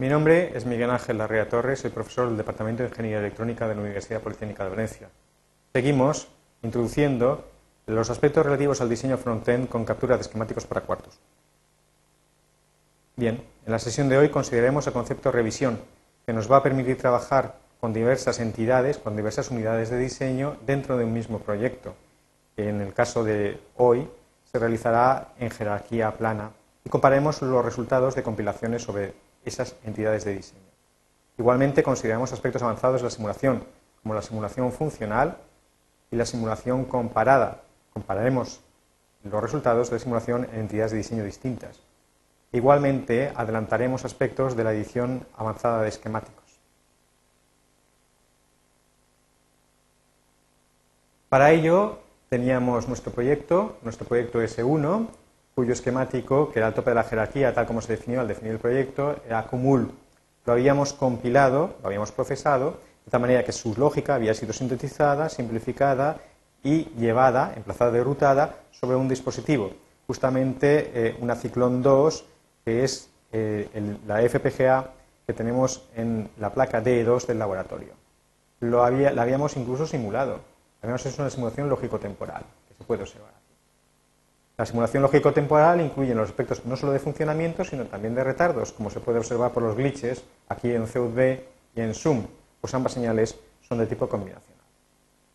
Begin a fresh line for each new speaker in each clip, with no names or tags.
Mi nombre es Miguel Ángel Larrea Torres, soy profesor del Departamento de Ingeniería Electrónica de la Universidad Politécnica de Valencia. Seguimos introduciendo los aspectos relativos al diseño front-end con captura de esquemáticos para cuartos. Bien, en la sesión de hoy consideraremos el concepto revisión, que nos va a permitir trabajar con diversas entidades, con diversas unidades de diseño dentro de un mismo proyecto, en el caso de hoy se realizará en jerarquía plana y comparemos los resultados de compilaciones sobre esas entidades de diseño. Igualmente consideramos aspectos avanzados de la simulación, como la simulación funcional y la simulación comparada. Compararemos los resultados de simulación en entidades de diseño distintas. Igualmente adelantaremos aspectos de la edición avanzada de esquemáticos. Para ello teníamos nuestro proyecto, nuestro proyecto S1, cuyo esquemático, que era el tope de la jerarquía, tal como se definió al definir el proyecto, era Cumul. Lo habíamos compilado, lo habíamos procesado, de tal manera que su lógica había sido sintetizada, simplificada y llevada, emplazada y rutada, sobre un dispositivo, justamente eh, una Ciclón 2, que es eh, la FPGA que tenemos en la placa D2 del laboratorio. Lo había, la habíamos incluso simulado. Habíamos hecho una simulación lógico-temporal, que se puede observar. La simulación lógico-temporal incluye los aspectos no solo de funcionamiento, sino también de retardos, como se puede observar por los glitches aquí en CUD y en Zoom, pues ambas señales son de tipo combinacional.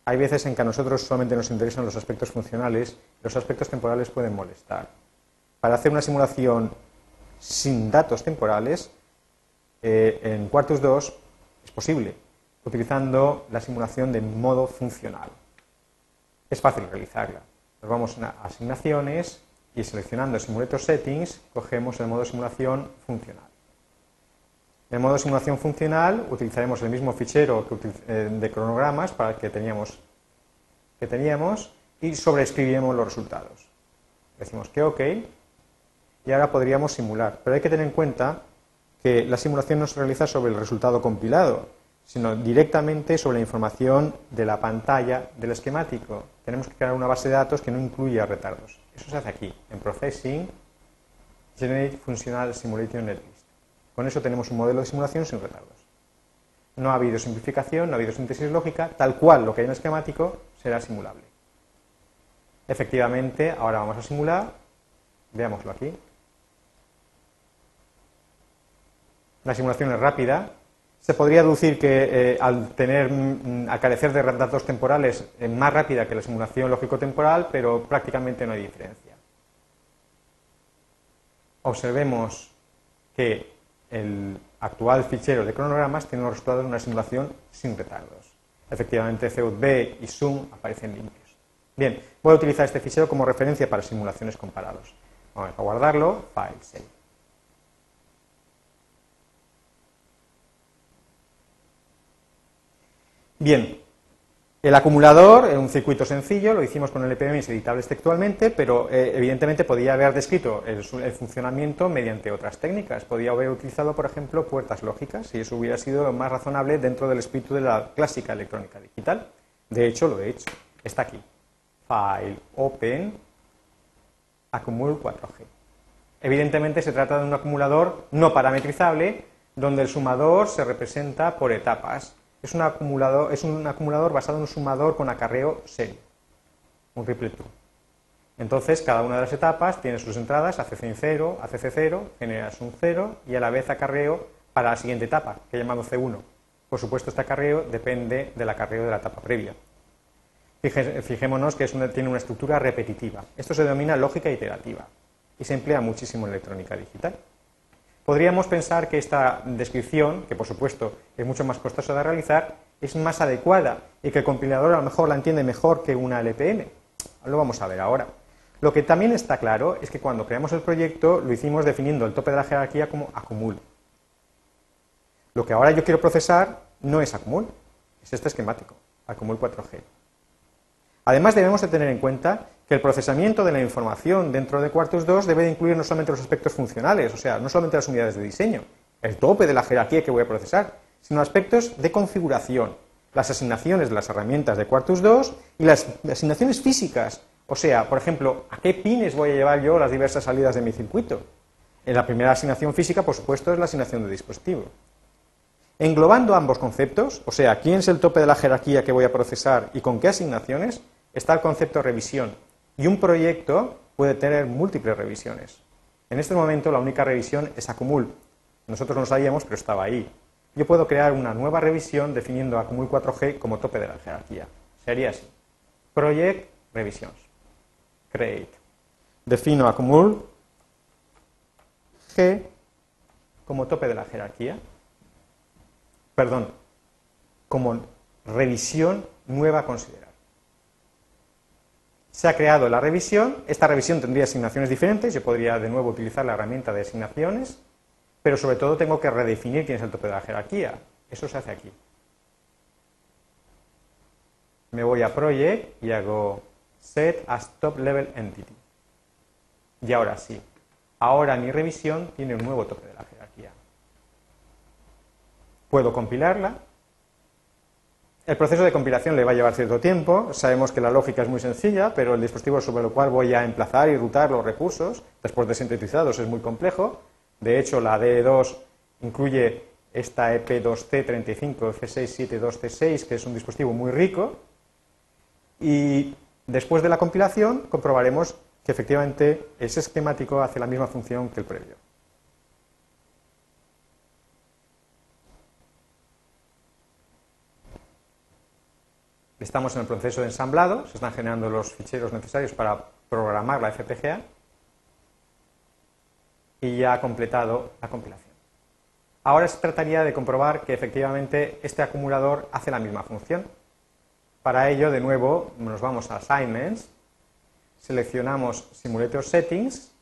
Hay veces en que a nosotros solamente nos interesan los aspectos funcionales, los aspectos temporales pueden molestar. Para hacer una simulación sin datos temporales, eh, en Quartus 2 es posible, utilizando la simulación de modo funcional. Es fácil realizarla. Nos vamos a asignaciones y seleccionando Simulator Settings cogemos el modo simulación funcional. En el modo simulación funcional utilizaremos el mismo fichero eh, de cronogramas para que teníamos, que teníamos y sobreescribiremos los resultados. Decimos que OK y ahora podríamos simular. Pero hay que tener en cuenta que la simulación no se realiza sobre el resultado compilado, sino directamente sobre la información de la pantalla del esquemático. Tenemos que crear una base de datos que no incluya retardos. Eso se hace aquí, en Processing, Generate Functional Simulation Netlist. Con eso tenemos un modelo de simulación sin retardos. No ha habido simplificación, no ha habido síntesis lógica, tal cual lo que hay en el esquemático será simulable. Efectivamente, ahora vamos a simular, veámoslo aquí. La simulación es rápida, se podría deducir que eh, al tener, mm, al carecer de datos temporales es más rápida que la simulación lógico-temporal, pero prácticamente no hay diferencia. Observemos que el actual fichero de cronogramas tiene los resultados de una simulación sin retardos. Efectivamente, CUD-B y Zoom aparecen limpios. Bien, voy a utilizar este fichero como referencia para simulaciones comparados. Vamos a guardarlo, File, Save. Bien, el acumulador, es un circuito sencillo, lo hicimos con LPMs editables textualmente, pero eh, evidentemente podía haber descrito el, funcionamiento mediante otras técnicas. Podía haber utilizado, por ejemplo, puertas lógicas, y eso hubiera sido más razonable dentro del espíritu de la clásica electrónica digital. De hecho, lo he hecho. Está aquí. File, Open, Acumul 4G. Evidentemente se trata de un acumulador no parametrizable, donde el sumador se representa por etapas es un acumulador, es un acumulador basado en un sumador con acarreo serio, un triple true. Entonces, cada una de las etapas tiene sus entradas a CC0, a CC0, generas un 0 y a la vez acarreo para la siguiente etapa, que he llamado C1. Por supuesto, este acarreo depende del acarreo de la etapa previa. Fijémonos que tiene una estructura repetitiva. Esto se denomina lógica iterativa y se emplea muchísimo en electrónica digital. Podríamos pensar que esta descripción, que por supuesto es mucho más costosa de realizar, es más adecuada y que el compilador a lo mejor la entiende mejor que una LPM. Lo vamos a ver ahora. Lo que también está claro es que cuando creamos el proyecto lo hicimos definiendo el tope de la jerarquía como acumul. Lo que ahora yo quiero procesar no es acumul, es este esquemático, acumul 4G. Además debemos de tener en cuenta que el procesamiento de la información dentro de Quartus 2 debe de incluir no solamente los aspectos funcionales, o sea, no solamente las unidades de diseño, el tope de la jerarquía que voy a procesar, sino aspectos de configuración, las asignaciones de las herramientas de Quartus 2 y las asignaciones físicas, o sea, por ejemplo, a qué pines voy a llevar yo las diversas salidas de mi circuito. la primera asignación física, por supuesto, es la asignación de dispositivo. Englobando ambos conceptos, o sea, quién es el tope de la jerarquía que voy a procesar y con qué asignaciones, está el concepto revisión. Y un proyecto puede tener múltiples revisiones. En este momento la única revisión es acumul. Nosotros no sabíamos, pero estaba ahí. Yo puedo crear una nueva revisión definiendo acumul 4G como tope de la jerarquía. Sería así. Project revisions. Create. Defino acumul G como tope de la jerarquía. Perdón, como revisión nueva a considerar. Se ha creado la revisión, esta revisión tendría asignaciones diferentes, yo podría de nuevo utilizar la herramienta de asignaciones, pero sobre todo tengo que redefinir quién es el tope de la jerarquía. Eso se hace aquí. Me voy a Project y hago Set as Top Level Entity. Y ahora sí, ahora mi revisión tiene un nuevo tope de la jerarquía. Puedo compilarla el proceso de compilación le va a llevar cierto tiempo. Sabemos que la lógica es muy sencilla, pero el dispositivo sobre el cual voy a emplazar y rutar los recursos, después de sintetizados, es muy complejo. De hecho, la DE2 incluye esta EP2T35 F672C6, que es un dispositivo muy rico. Y después de la compilación comprobaremos que efectivamente ese esquemático hace la misma función que el previo. Estamos en el proceso de ensamblado, se están generando los ficheros necesarios para programar la FPGA y ya ha completado la compilación. Ahora se trataría de comprobar que efectivamente este acumulador hace la misma función. Para ello, de nuevo, nos vamos a Assignments, seleccionamos Simulator Settings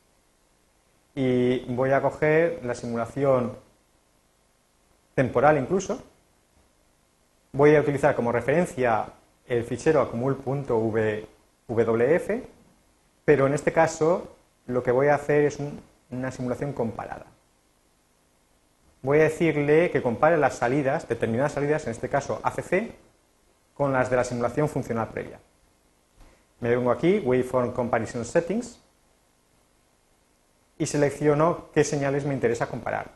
y voy a coger la simulación temporal incluso. Voy a utilizar como referencia el fichero acumul.wf, pero en este caso lo que voy a hacer es una simulación comparada. Voy a decirle que compare las salidas, determinadas salidas, en este caso ACC, con las de la simulación funcional previa. Me vengo aquí, Waveform Comparison Settings, y selecciono qué señales me interesa comparar.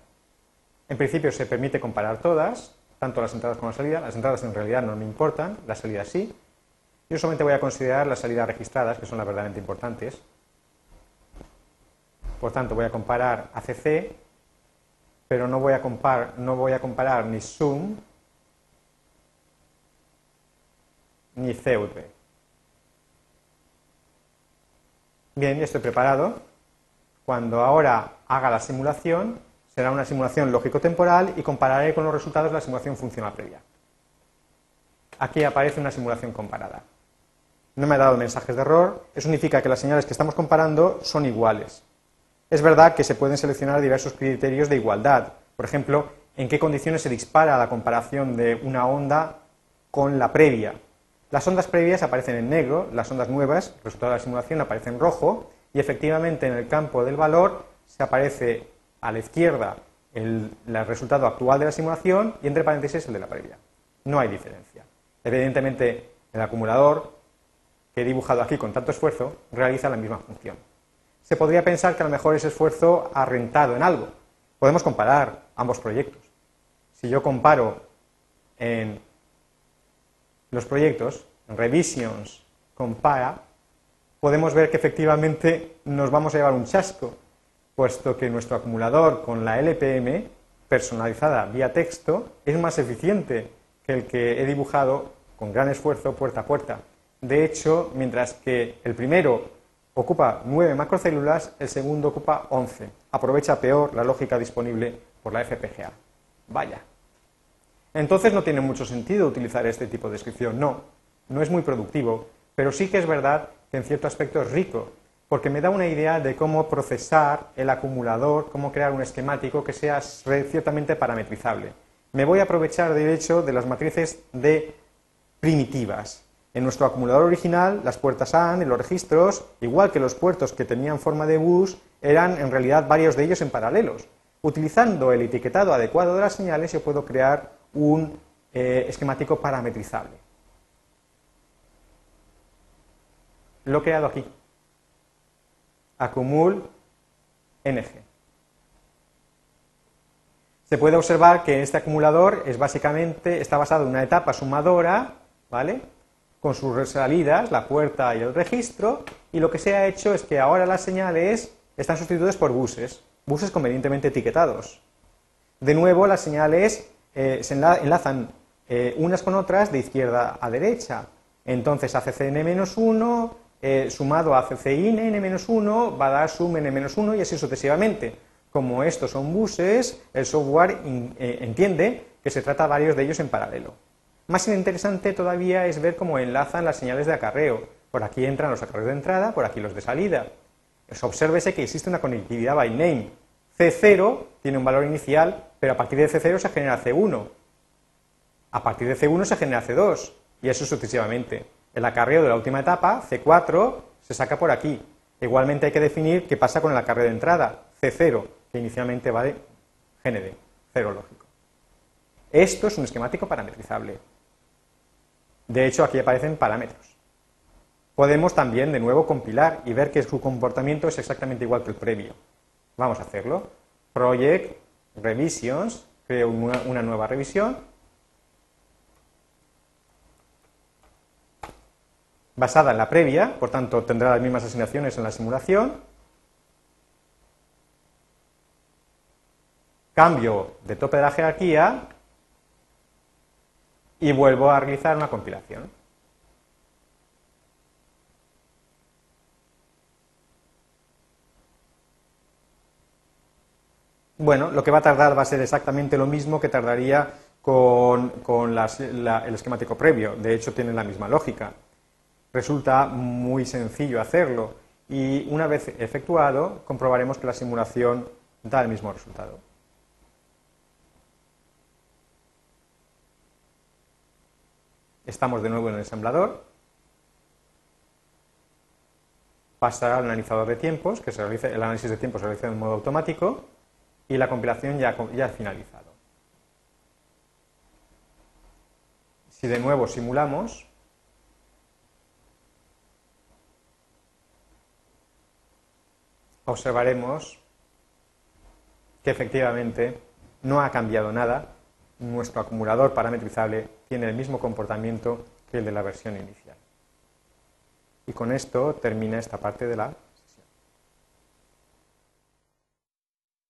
En principio se permite comparar todas, tanto las entradas como la salida. Las entradas en realidad no me importan, las salidas sí. Yo solamente voy a considerar las salidas registradas, que son las verdaderamente importantes. Por tanto, voy a comparar ACC, pero no voy a, comparar ni Zoom ni CUV. Bien, estoy preparado. Cuando ahora haga la simulación, será una simulación lógico-temporal y compararé con los resultados la simulación funcional previa. Aquí aparece una simulación comparada. No me ha dado mensajes de error, eso significa que las señales que estamos comparando son iguales. Es verdad que se pueden seleccionar diversos criterios de igualdad. Por ejemplo, en qué condiciones se dispara la comparación de una onda con la previa. Las ondas previas aparecen en negro, las ondas nuevas, resultado de la simulación, aparecen en rojo y efectivamente en el campo del valor se aparece a la izquierda el, resultado actual de la simulación y entre paréntesis el de la previa. No hay diferencia. Evidentemente, el acumulador que he dibujado aquí con tanto esfuerzo realiza la misma función. Se podría pensar que a lo mejor ese esfuerzo ha rentado en algo. Podemos comparar ambos proyectos. Si yo comparo en los proyectos, revisions, compara, podemos ver que efectivamente nos vamos a llevar un chasco puesto que nuestro acumulador con la LPM personalizada vía texto es más eficiente que el que he dibujado con gran esfuerzo puerta a puerta. De hecho, mientras que el primero ocupa 9 macrocélulas, el segundo ocupa 11. Aprovecha peor la lógica disponible por la FPGA. Vaya. Entonces no tiene mucho sentido utilizar este tipo de descripción. No, no es muy productivo, pero sí que es verdad que en cierto aspecto es rico, porque me da una idea de cómo procesar el acumulador, cómo crear un esquemático que sea ciertamente parametrizable. Me voy a aprovechar, de hecho, de las matrices de primitivas. En nuestro acumulador original, las puertas AND y los registros, igual que los puertos que tenían forma de bus, eran en realidad varios de ellos en paralelos. Utilizando el etiquetado adecuado de las señales, yo puedo crear un eh, esquemático parametrizable. Lo he creado aquí acumul ng. se puede observar que este acumulador es básicamente, está basado en una etapa sumadora, ¿vale? Con sus salidas, la puerta y el registro, y lo que se ha hecho es que ahora las señales están sustituidas por buses, buses convenientemente etiquetados. De nuevo, las señales eh, se enlazan eh, unas con otras de izquierda a derecha. Entonces, ACCN-1 eh, sumado a ACCIN N-1 va a dar sum N-1 y así sucesivamente. Como estos son buses, el software eh, entiende que se trata varios de ellos en paralelo. Más interesante todavía es ver cómo enlazan las señales de acarreo. Por aquí entran los acarreos de entrada, por aquí los de salida. Obsérvese que existe una conectividad by name. C0 tiene un valor inicial, pero a partir de C0 se genera C1. A partir de C1 se genera C2, y eso sucesivamente. El acarreo de la última etapa, C4, se saca por aquí. Igualmente hay que definir qué pasa con el acarreo de entrada, C0 que inicialmente va de GND, cero lógico. Esto es un esquemático parametrizable. De hecho, aquí aparecen parámetros. Podemos también, de nuevo, compilar y ver que su comportamiento es exactamente igual que el previo. Vamos a hacerlo. Project, revisions, creo una, una nueva revisión. Basada en la previa, por tanto tendrá las mismas asignaciones en la simulación. cambio de tope de la jerarquía y vuelvo a realizar una compilación. Bueno, lo que va a tardar va a ser exactamente lo mismo que tardaría con, el esquemático previo. De hecho, tiene la misma lógica. Resulta muy sencillo hacerlo y una vez efectuado comprobaremos que la simulación da el mismo resultado. Estamos de nuevo en el ensamblador. Pasará al analizador de tiempos, que se realiza, el análisis de tiempos se realiza en modo automático y la compilación ya, ya ha finalizado. Si de nuevo simulamos, observaremos que efectivamente no ha cambiado nada nuestro acumulador parametrizable tiene el mismo comportamiento que el de la versión inicial. Y con esto termina esta parte de la